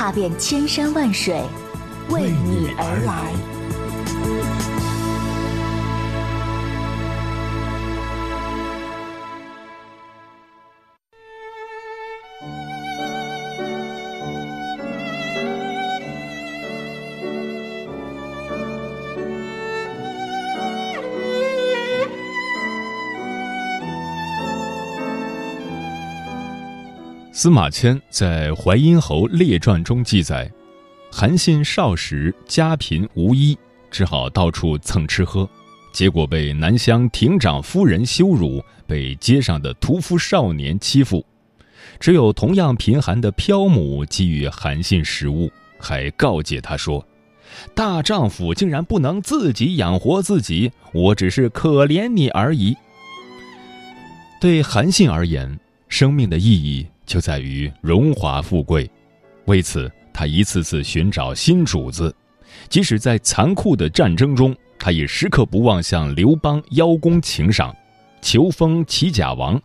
踏遍千山万水，为你而来。司马迁在《淮阴侯列传》中记载，韩信少时家贫无衣，只好到处蹭吃喝，结果被南乡亭长夫人羞辱，被街上的屠夫少年欺负。只有同样贫寒的漂母给予韩信食物，还告诫他说：“大丈夫竟然不能自己养活自己，我只是可怜你而已。”对韩信而言，生命的意义。就在于荣华富贵，为此他一次次寻找新主子，即使在残酷的战争中，他也时刻不忘向刘邦邀功请赏，求封齐甲王。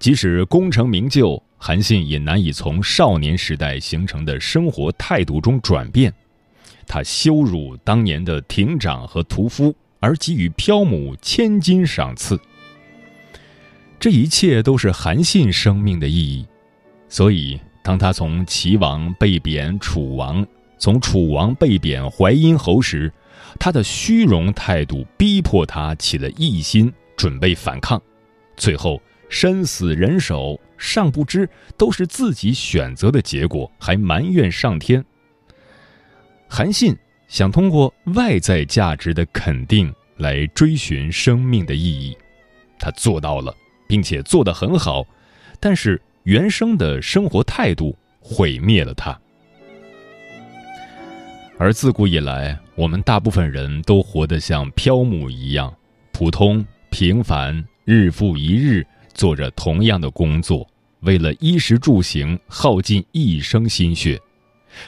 即使功成名就，韩信也难以从少年时代形成的生活态度中转变。他羞辱当年的亭长和屠夫，而给予漂母千金赏赐。这一切都是韩信生命的意义，所以当他从齐王被贬楚王，从楚王被贬淮阴侯时，他的虚荣态度逼迫他起了异心，准备反抗，最后身死人手，尚不知都是自己选择的结果，还埋怨上天。韩信想通过外在价值的肯定来追寻生命的意义，他做到了。并且做得很好，但是原生的生活态度毁灭了他。而自古以来，我们大部分人都活得像漂母一样，普通平凡，日复一日做着同样的工作，为了衣食住行耗尽一生心血。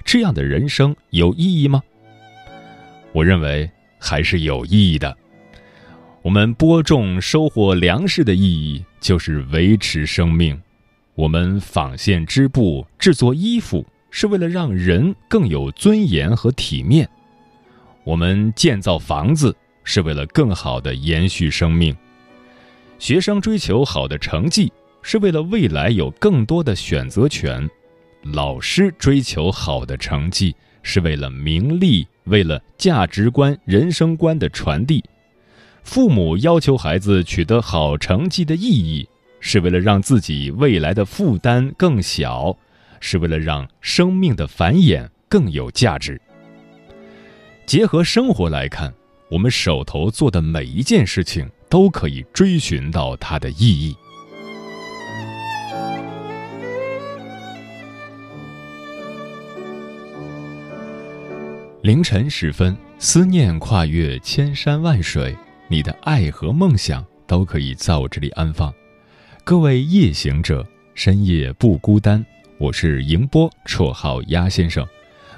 这样的人生有意义吗？我认为还是有意义的。我们播种、收获粮食的意义，就是维持生命；我们纺线织布、制作衣服，是为了让人更有尊严和体面；我们建造房子，是为了更好的延续生命；学生追求好的成绩，是为了未来有更多的选择权；老师追求好的成绩，是为了名利，为了价值观、人生观的传递。父母要求孩子取得好成绩的意义，是为了让自己未来的负担更小，是为了让生命的繁衍更有价值。结合生活来看，我们手头做的每一件事情都可以追寻到它的意义。凌晨时分，思念跨越千山万水。你的爱和梦想都可以在我这里安放。各位夜行者，深夜不孤单。我是迎波，绰号鸭先生，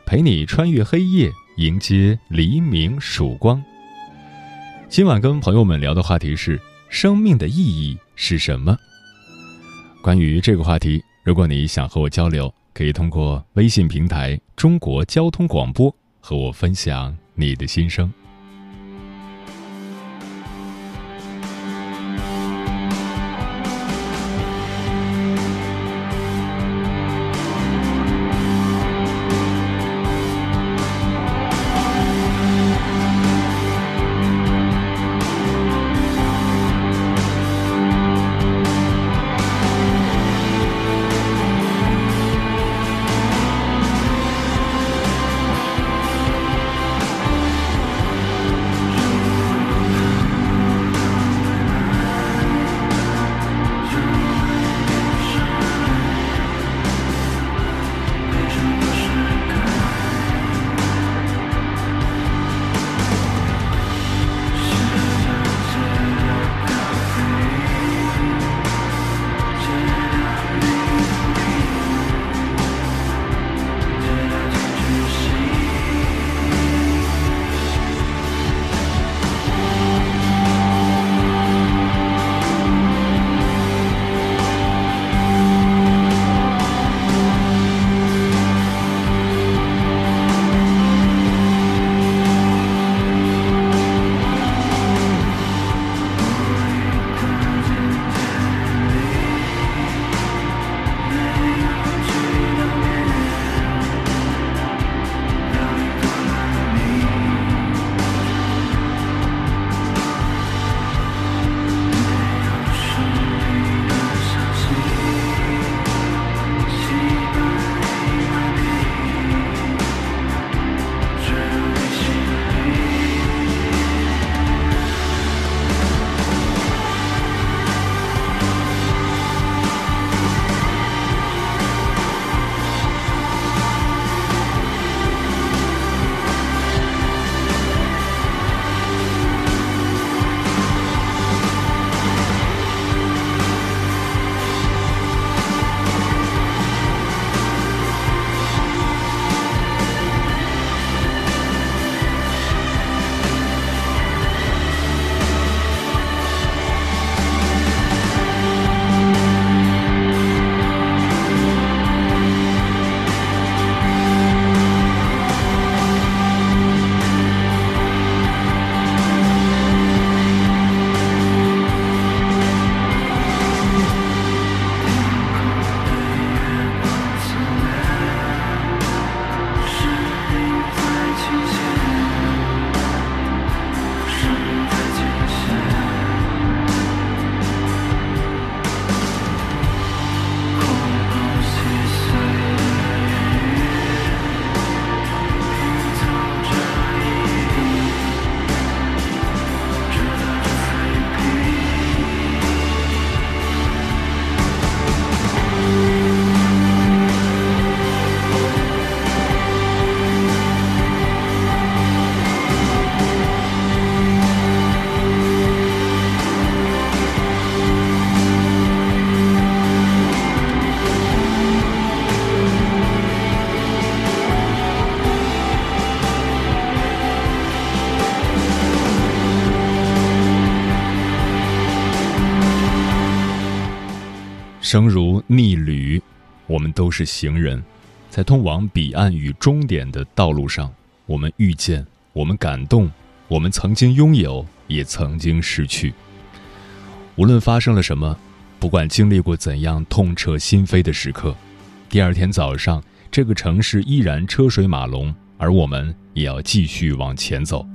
陪你穿越黑夜，迎接黎明曙光。今晚跟朋友们聊的话题是：生命的意义是什么？关于这个话题，如果你想和我交流，可以通过微信平台“中国交通广播”和我分享你的心声。生如逆旅，我们都是行人，在通往彼岸与终点的道路上，我们遇见，我们感动，我们曾经拥有，也曾经失去。无论发生了什么，不管经历过怎样痛彻心扉的时刻，第二天早上，这个城市依然车水马龙，而我们也要继续往前走。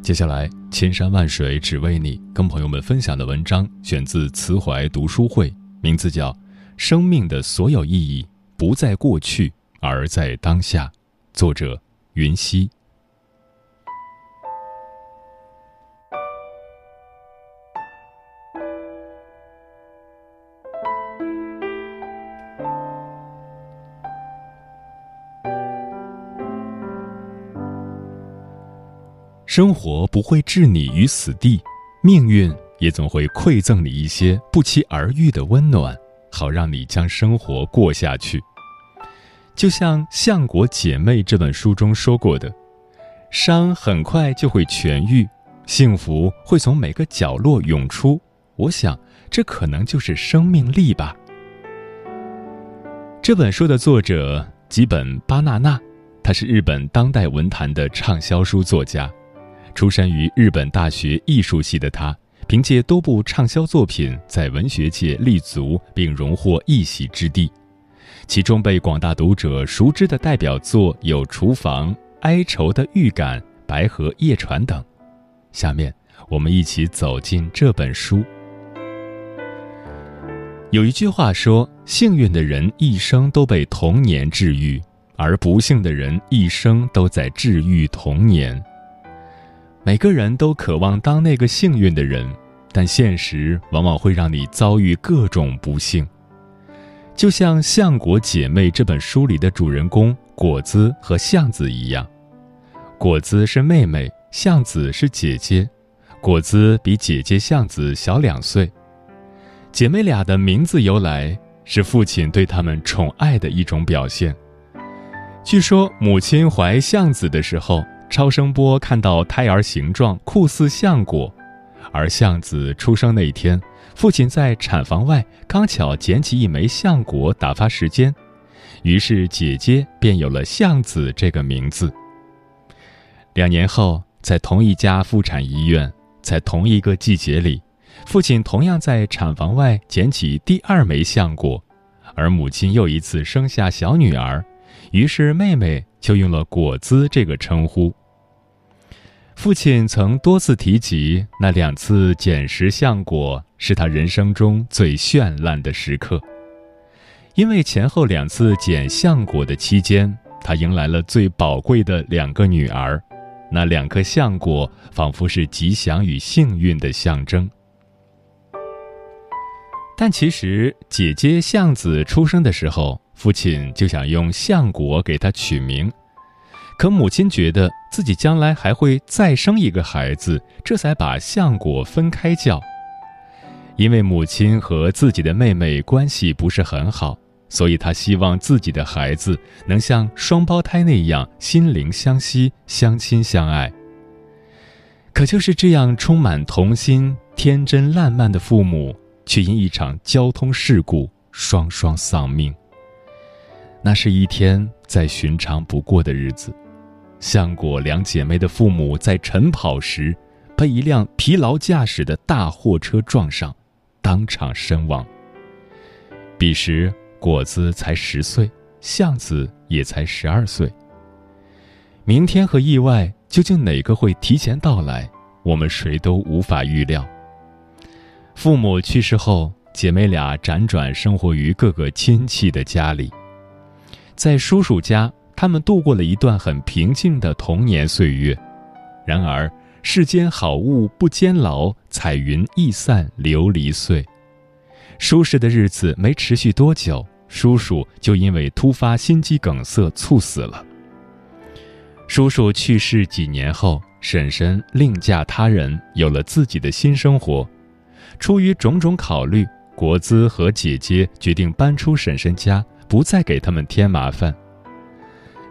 接下来，千山万水只为你，跟朋友们分享的文章选自慈怀读书会，名字叫《生命的所有意义不在过去，而在当下》，作者云溪。生活不会置你于死地，命运也总会馈赠你一些不期而遇的温暖，好让你将生活过下去。就像《相国姐妹》这本书中说过的，伤很快就会痊愈，幸福会从每个角落涌出。我想，这可能就是生命力吧。这本书的作者吉本巴纳纳，他是日本当代文坛的畅销书作家。出身于日本大学艺术系的他，凭借多部畅销作品在文学界立足，并荣获一席之地。其中被广大读者熟知的代表作有《厨房》《哀愁的预感》《白河夜船》等。下面，我们一起走进这本书。有一句话说：“幸运的人一生都被童年治愈，而不幸的人一生都在治愈童年。”每个人都渴望当那个幸运的人，但现实往往会让你遭遇各种不幸。就像《相国姐妹》这本书里的主人公果子和相子一样，果子是妹妹，相子是姐姐，果子比姐姐相子小两岁。姐妹俩的名字由来是父亲对他们宠爱的一种表现。据说母亲怀相子的时候。超声波看到胎儿形状酷似橡果，而橡子出生那一天，父亲在产房外刚巧捡起一枚橡果打发时间，于是姐姐便有了橡子这个名字。两年后，在同一家妇产医院，在同一个季节里，父亲同样在产房外捡起第二枚橡果，而母亲又一次生下小女儿，于是妹妹就用了果子这个称呼。父亲曾多次提及，那两次捡拾橡果是他人生中最绚烂的时刻。因为前后两次捡橡果的期间，他迎来了最宝贵的两个女儿，那两颗橡果仿佛是吉祥与幸运的象征。但其实，姐姐橡子出生的时候，父亲就想用橡果给她取名。可母亲觉得自己将来还会再生一个孩子，这才把橡果分开叫。因为母亲和自己的妹妹关系不是很好，所以她希望自己的孩子能像双胞胎那样心灵相惜、相亲相爱。可就是这样充满童心、天真烂漫的父母，却因一场交通事故双双丧命。那是一天再寻常不过的日子。相果两姐妹的父母在晨跑时，被一辆疲劳驾驶的大货车撞上，当场身亡。彼时果子才十岁，相子也才十二岁。明天和意外究竟哪个会提前到来，我们谁都无法预料。父母去世后，姐妹俩辗转生活于各个亲戚的家里，在叔叔家。他们度过了一段很平静的童年岁月，然而世间好物不坚牢，彩云易散琉璃碎。舒适的日子没持续多久，叔叔就因为突发心肌梗塞猝死了。叔叔去世几年后，婶婶另嫁他人，有了自己的新生活。出于种种考虑，国资和姐姐决定搬出婶婶家，不再给他们添麻烦。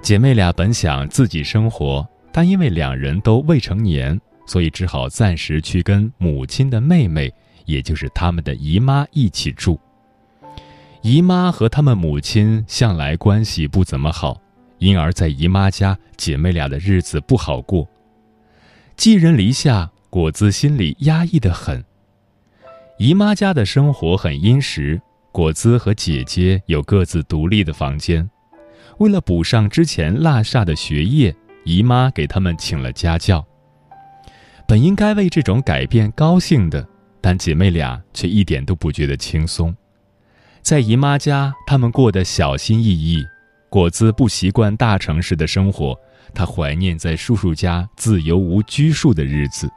姐妹俩本想自己生活，但因为两人都未成年，所以只好暂时去跟母亲的妹妹，也就是他们的姨妈一起住。姨妈和他们母亲向来关系不怎么好，因而，在姨妈家，姐妹俩的日子不好过。寄人篱下，果子心里压抑的很。姨妈家的生活很殷实，果子和姐姐有各自独立的房间。为了补上之前落下的学业，姨妈给他们请了家教。本应该为这种改变高兴的，但姐妹俩却一点都不觉得轻松。在姨妈家，他们过得小心翼翼。果子不习惯大城市的生活，他怀念在叔叔家自由无拘束的日子。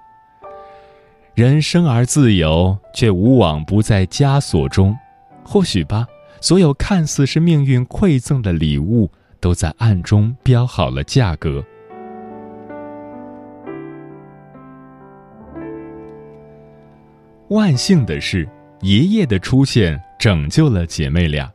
人生而自由，却无往不在枷锁中。或许吧，所有看似是命运馈赠的礼物，都在暗中标好了价格。万幸的是，爷爷的出现拯救了姐妹俩。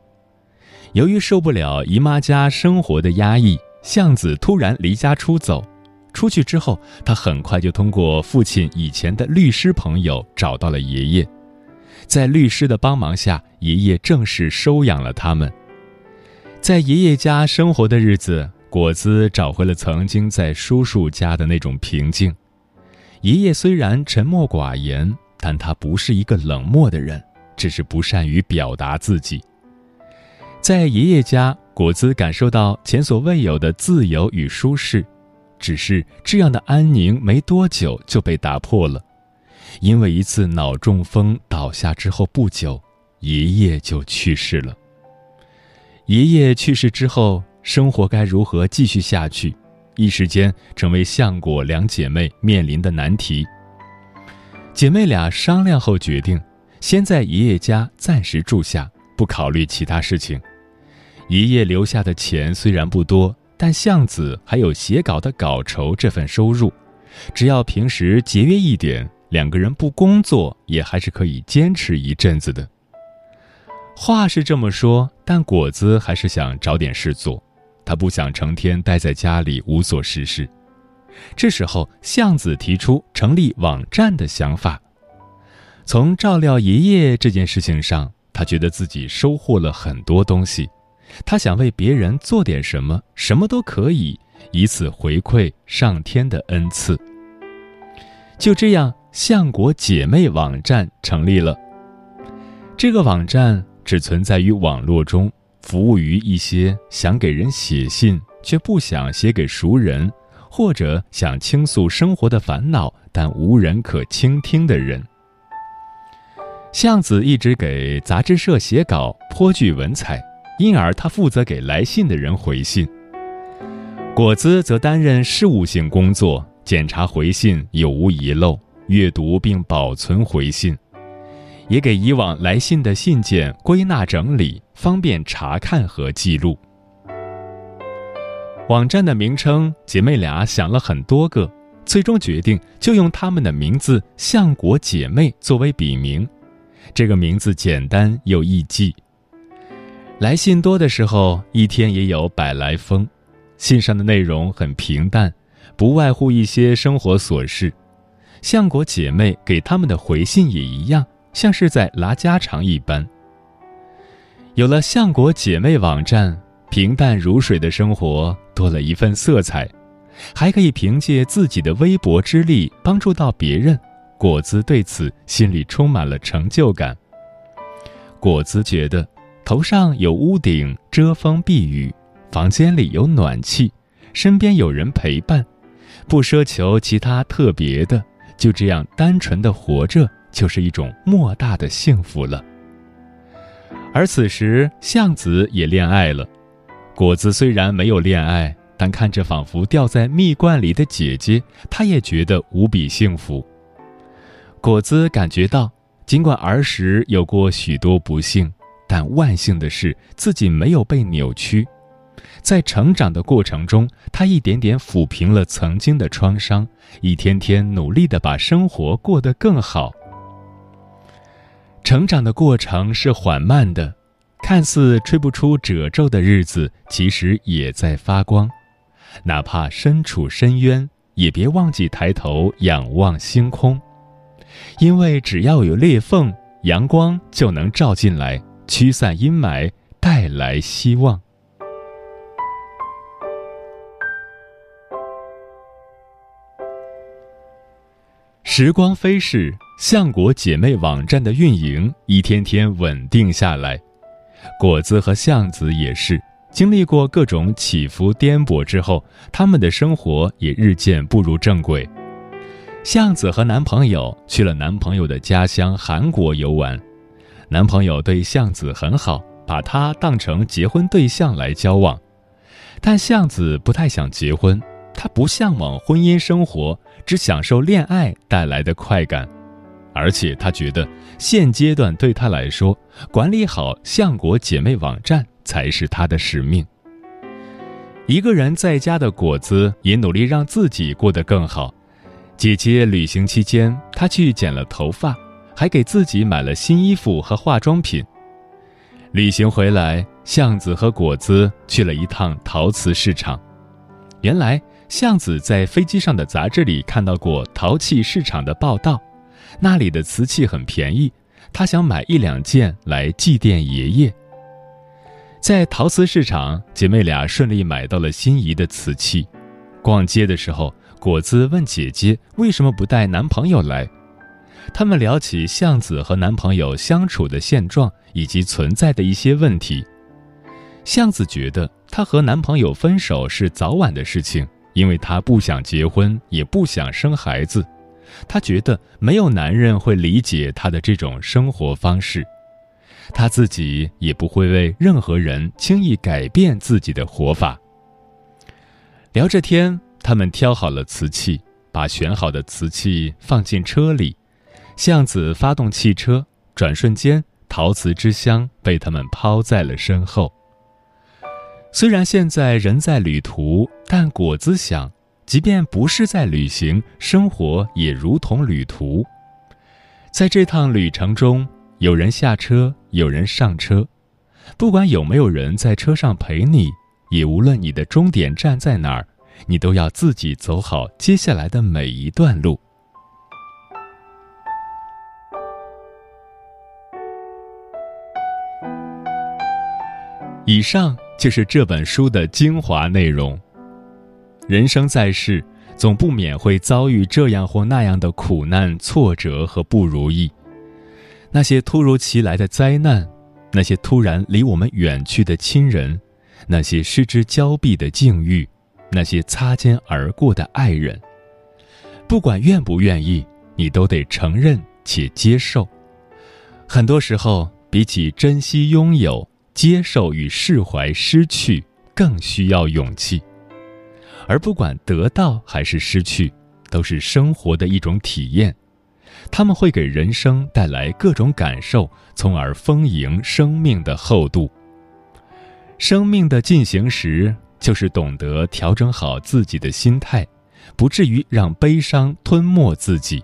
由于受不了姨妈家生活的压抑，向子突然离家出走。出去之后，他很快就通过父亲以前的律师朋友找到了爷爷。在律师的帮忙下，爷爷正式收养了他们。在爷爷家生活的日子，果子找回了曾经在叔叔家的那种平静。爷爷虽然沉默寡言，但他不是一个冷漠的人，只是不善于表达自己。在爷爷家，果子感受到前所未有的自由与舒适。只是这样的安宁没多久就被打破了，因为一次脑中风倒下之后不久，爷爷就去世了。爷爷去世之后，生活该如何继续下去，一时间成为相果两姐妹面临的难题。姐妹俩商量后决定，先在爷爷家暂时住下，不考虑其他事情。爷爷留下的钱虽然不多。但向子还有写稿的稿酬这份收入，只要平时节约一点，两个人不工作也还是可以坚持一阵子的。话是这么说，但果子还是想找点事做，他不想成天待在家里无所事事。这时候，向子提出成立网站的想法。从照料爷爷这件事情上，他觉得自己收获了很多东西。他想为别人做点什么，什么都可以，以此回馈上天的恩赐。就这样，相国姐妹网站成立了。这个网站只存在于网络中，服务于一些想给人写信却不想写给熟人，或者想倾诉生活的烦恼但无人可倾听的人。向子一直给杂志社写稿，颇具文采。因而，他负责给来信的人回信，果子则担任事务性工作，检查回信有无遗漏，阅读并保存回信，也给以往来信的信件归纳整理，方便查看和记录。网站的名称，姐妹俩想了很多个，最终决定就用她们的名字“相国姐妹”作为笔名，这个名字简单又易记。来信多的时候，一天也有百来封。信上的内容很平淡，不外乎一些生活琐事。相国姐妹给他们的回信也一样，像是在拉家常一般。有了相国姐妹网站，平淡如水的生活多了一份色彩，还可以凭借自己的微薄之力帮助到别人。果子对此心里充满了成就感。果子觉得。头上有屋顶遮风避雨，房间里有暖气，身边有人陪伴，不奢求其他特别的，就这样单纯的活着，就是一种莫大的幸福了。而此时，向子也恋爱了。果子虽然没有恋爱，但看着仿佛掉在蜜罐里的姐姐，他也觉得无比幸福。果子感觉到，尽管儿时有过许多不幸。但万幸的是，自己没有被扭曲，在成长的过程中，他一点点抚平了曾经的创伤，一天天努力的把生活过得更好。成长的过程是缓慢的，看似吹不出褶皱的日子，其实也在发光。哪怕身处深渊，也别忘记抬头仰望星空，因为只要有裂缝，阳光就能照进来。驱散阴霾，带来希望。时光飞逝，相果姐妹网站的运营一天天稳定下来，果子和相子也是经历过各种起伏颠簸之后，他们的生活也日渐步入正轨。相子和男朋友去了男朋友的家乡韩国游玩，男朋友对相子很好，把她当成结婚对象来交往，但相子不太想结婚，她不向往婚姻生活。只享受恋爱带来的快感，而且他觉得现阶段对他来说，管理好相国姐妹网站才是他的使命。一个人在家的果子也努力让自己过得更好。姐姐旅行期间，她去剪了头发，还给自己买了新衣服和化妆品。旅行回来，巷子和果子去了一趟陶瓷市场，原来。巷子在飞机上的杂志里看到过陶器市场的报道，那里的瓷器很便宜，他想买一两件来祭奠爷爷。在陶瓷市场，姐妹俩顺利买到了心仪的瓷器。逛街的时候，果子问姐姐为什么不带男朋友来，他们聊起巷子和男朋友相处的现状以及存在的一些问题。巷子觉得她和男朋友分手是早晚的事情。因为她不想结婚，也不想生孩子，她觉得没有男人会理解她的这种生活方式，她自己也不会为任何人轻易改变自己的活法。聊着天，他们挑好了瓷器，把选好的瓷器放进车里，向子发动汽车，转瞬间，陶瓷之乡被他们抛在了身后。虽然现在人在旅途，但果子想，即便不是在旅行，生活也如同旅途。在这趟旅程中，有人下车，有人上车，不管有没有人在车上陪你，也无论你的终点站在哪儿，你都要自己走好接下来的每一段路。以上。就是这本书的精华内容。人生在世，总不免会遭遇这样或那样的苦难、挫折和不如意。那些突如其来的灾难，那些突然离我们远去的亲人，那些失之交臂的境遇，那些擦肩而过的爱人，不管愿不愿意，你都得承认且接受。很多时候，比起珍惜拥有。接受与释怀失去更需要勇气，而不管得到还是失去，都是生活的一种体验，他们会给人生带来各种感受，从而丰盈生命的厚度。生命的进行时，就是懂得调整好自己的心态，不至于让悲伤吞没自己。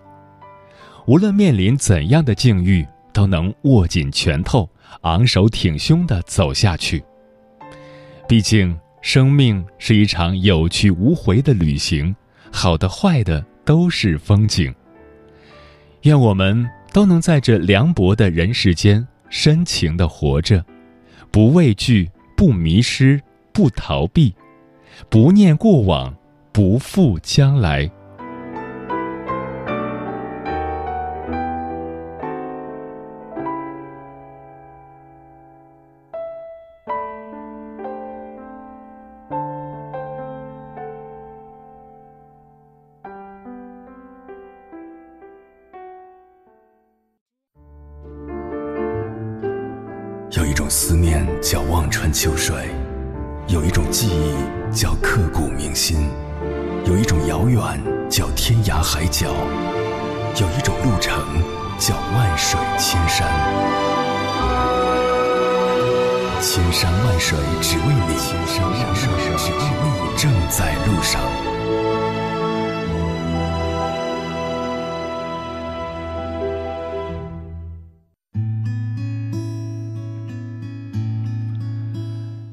无论面临怎样的境遇，都能握紧拳头。昂首挺胸地走下去。毕竟，生命是一场有去无回的旅行，好的坏的都是风景。愿我们都能在这凉薄的人世间深情地活着，不畏惧，不迷失，不逃避，不念过往，不负将来。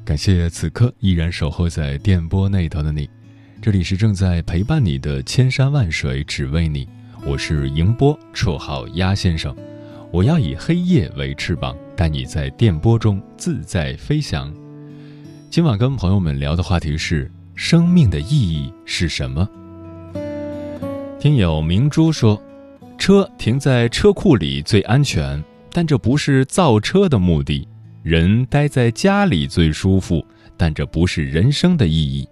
感谢此刻依然守候在电波那头的你，这里是正在陪伴你的千山万水只为你，我是迎波，绰号鸭先生，我要以黑夜为翅膀，带你在电波中自在飞翔。今晚跟朋友们聊的话题是：生命的意义是什么？听友明珠说，车停在车库里最安全，但这不是造车的目的；人待在家里最舒服，但这不是人生的意义。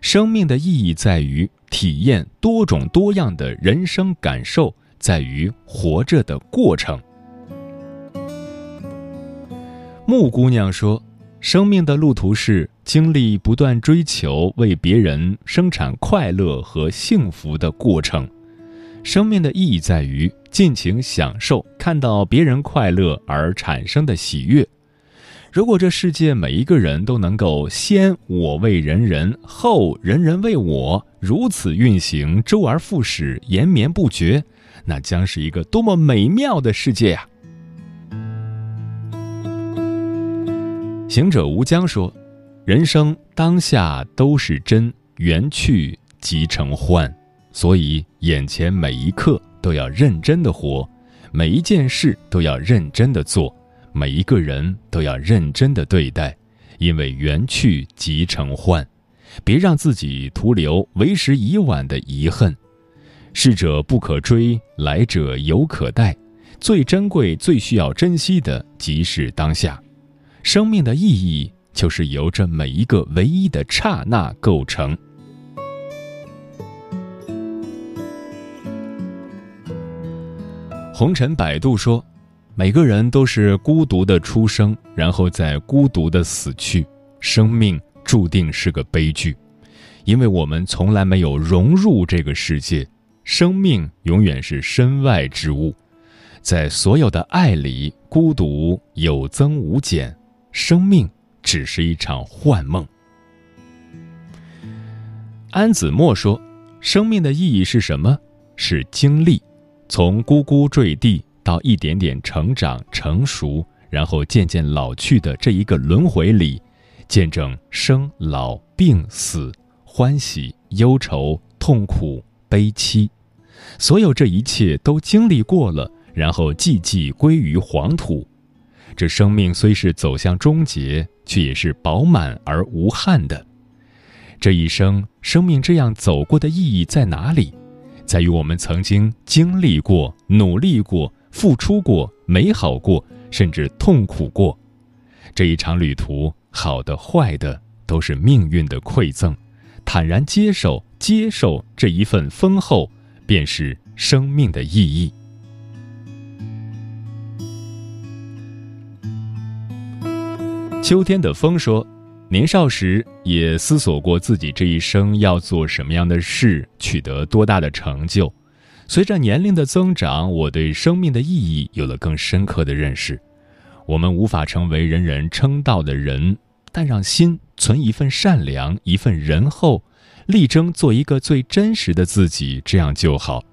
生命的意义在于体验多种多样的人生感受，在于活着的过程。木姑娘说：“生命的路途是经历不断追求，为别人生产快乐和幸福的过程。生命的意义在于尽情享受看到别人快乐而产生的喜悦。如果这世界每一个人都能够先我为人人，后人人为我，如此运行，周而复始，延绵不绝，那将是一个多么美妙的世界呀！”行者无疆说：“人生当下都是真，缘去即成幻，所以眼前每一刻都要认真的活，每一件事都要认真的做，每一个人都要认真的对待，因为缘去即成幻，别让自己徒留为时已晚的遗恨。逝者不可追，来者犹可待，最珍贵、最需要珍惜的即是当下。”生命的意义就是由这每一个唯一的刹那构成。红尘摆渡说，每个人都是孤独的出生，然后再孤独的死去。生命注定是个悲剧，因为我们从来没有融入这个世界。生命永远是身外之物，在所有的爱里，孤独有增无减。生命只是一场幻梦。安子墨说：“生命的意义是什么？是经历，从呱呱坠地到一点点成长成熟，然后渐渐老去的这一个轮回里，见证生老病死、欢喜忧愁、痛苦悲戚，所有这一切都经历过了，然后寂寂归于黄土。”这生命虽是走向终结，却也是饱满而无憾的。这一生，生命这样走过的意义在哪里？在于我们曾经经历过、努力过、付出过、美好过，甚至痛苦过。这一场旅途，好的、坏的，都是命运的馈赠。坦然接受，接受这一份丰厚，便是生命的意义。秋天的风说：“年少时也思索过自己这一生要做什么样的事，取得多大的成就。随着年龄的增长，我对生命的意义有了更深刻的认识。我们无法成为人人称道的人，但让心存一份善良，一份仁厚，力争做一个最真实的自己，这样就好。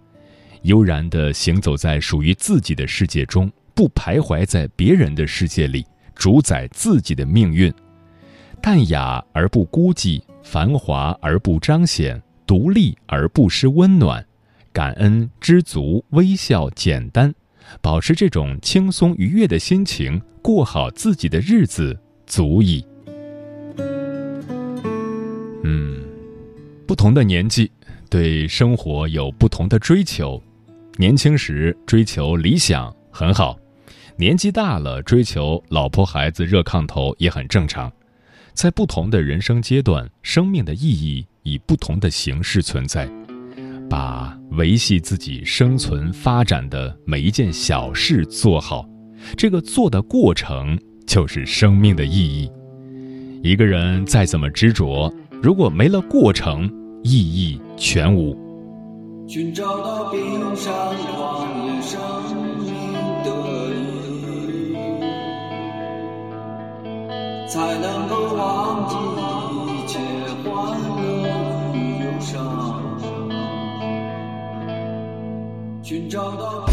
悠然地行走在属于自己的世界中，不徘徊在别人的世界里。”主宰自己的命运，淡雅而不孤寂，繁华而不彰显，独立而不失温暖，感恩、知足、微笑、简单，保持这种轻松愉悦的心情，过好自己的日子，足矣。嗯，不同的年纪，对生活有不同的追求。年轻时追求理想，很好。年纪大了，追求老婆孩子热炕头也很正常。在不同的人生阶段，生命的意义以不同的形式存在。把维系自己生存发展的每一件小事做好，这个做的过程就是生命的意义。一个人再怎么执着，如果没了过程，意义全无。寻找到冰山生命的才能够忘记一切欢乐寻找到